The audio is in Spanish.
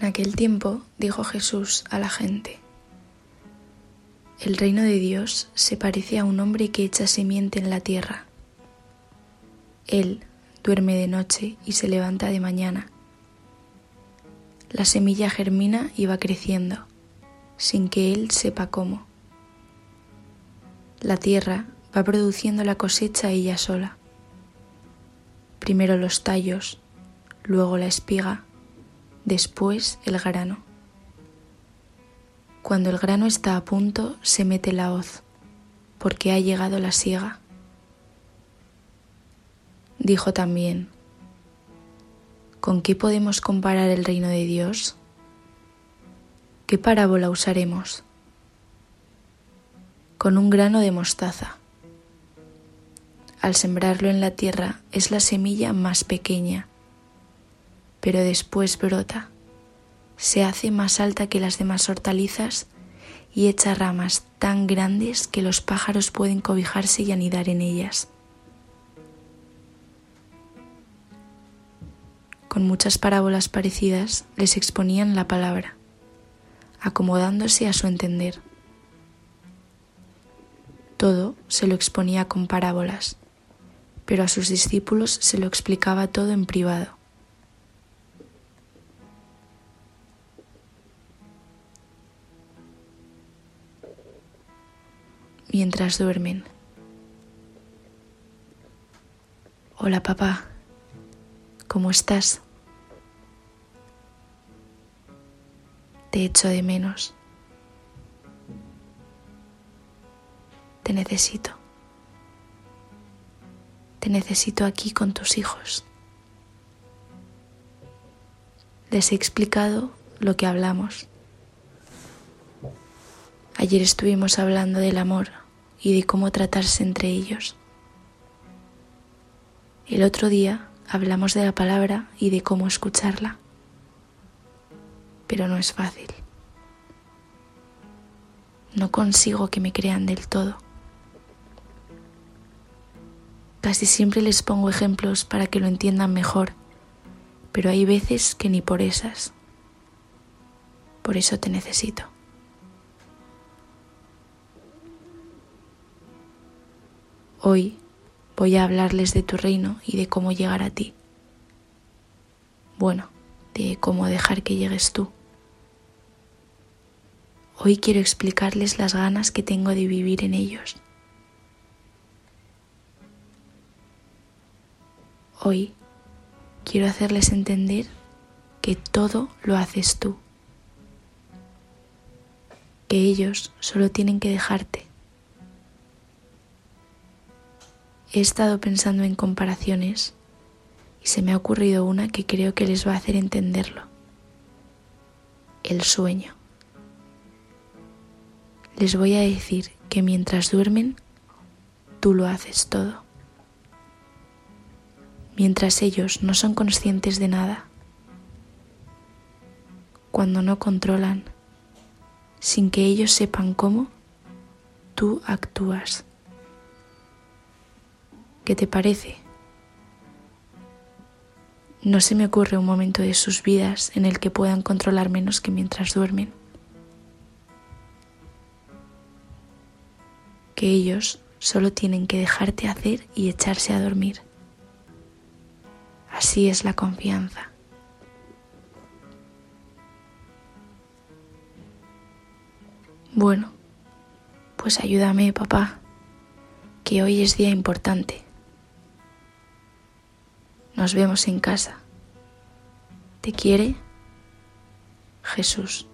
En aquel tiempo dijo Jesús a la gente, El reino de Dios se parece a un hombre que echa simiente en la tierra. Él duerme de noche y se levanta de mañana. La semilla germina y va creciendo, sin que él sepa cómo. La tierra va produciendo la cosecha ella sola. Primero los tallos, luego la espiga, después el grano. Cuando el grano está a punto, se mete la hoz, porque ha llegado la siega. Dijo también, ¿con qué podemos comparar el reino de Dios? ¿Qué parábola usaremos? Con un grano de mostaza. Al sembrarlo en la tierra es la semilla más pequeña, pero después brota, se hace más alta que las demás hortalizas y echa ramas tan grandes que los pájaros pueden cobijarse y anidar en ellas. con muchas parábolas parecidas, les exponían la palabra, acomodándose a su entender. Todo se lo exponía con parábolas, pero a sus discípulos se lo explicaba todo en privado. Mientras duermen. Hola papá. ¿Cómo estás? Te echo de menos. Te necesito. Te necesito aquí con tus hijos. Les he explicado lo que hablamos. Ayer estuvimos hablando del amor y de cómo tratarse entre ellos. El otro día hablamos de la palabra y de cómo escucharla, pero no es fácil. No consigo que me crean del todo. Casi siempre les pongo ejemplos para que lo entiendan mejor, pero hay veces que ni por esas. Por eso te necesito. Hoy voy a hablarles de tu reino y de cómo llegar a ti. Bueno, de cómo dejar que llegues tú. Hoy quiero explicarles las ganas que tengo de vivir en ellos. Hoy quiero hacerles entender que todo lo haces tú, que ellos solo tienen que dejarte He estado pensando en comparaciones y se me ha ocurrido una que creo que les va a hacer entenderlo. El sueño. Les voy a decir que mientras duermen, tú lo haces todo. Mientras ellos no son conscientes de nada, cuando no controlan, sin que ellos sepan cómo, tú actúas. ¿Qué te parece? No se me ocurre un momento de sus vidas en el que puedan controlar menos que mientras duermen. Que ellos solo tienen que dejarte hacer y echarse a dormir. Así es la confianza. Bueno, pues ayúdame, papá, que hoy es día importante. Nos vemos en casa. ¿Te quiere? Jesús.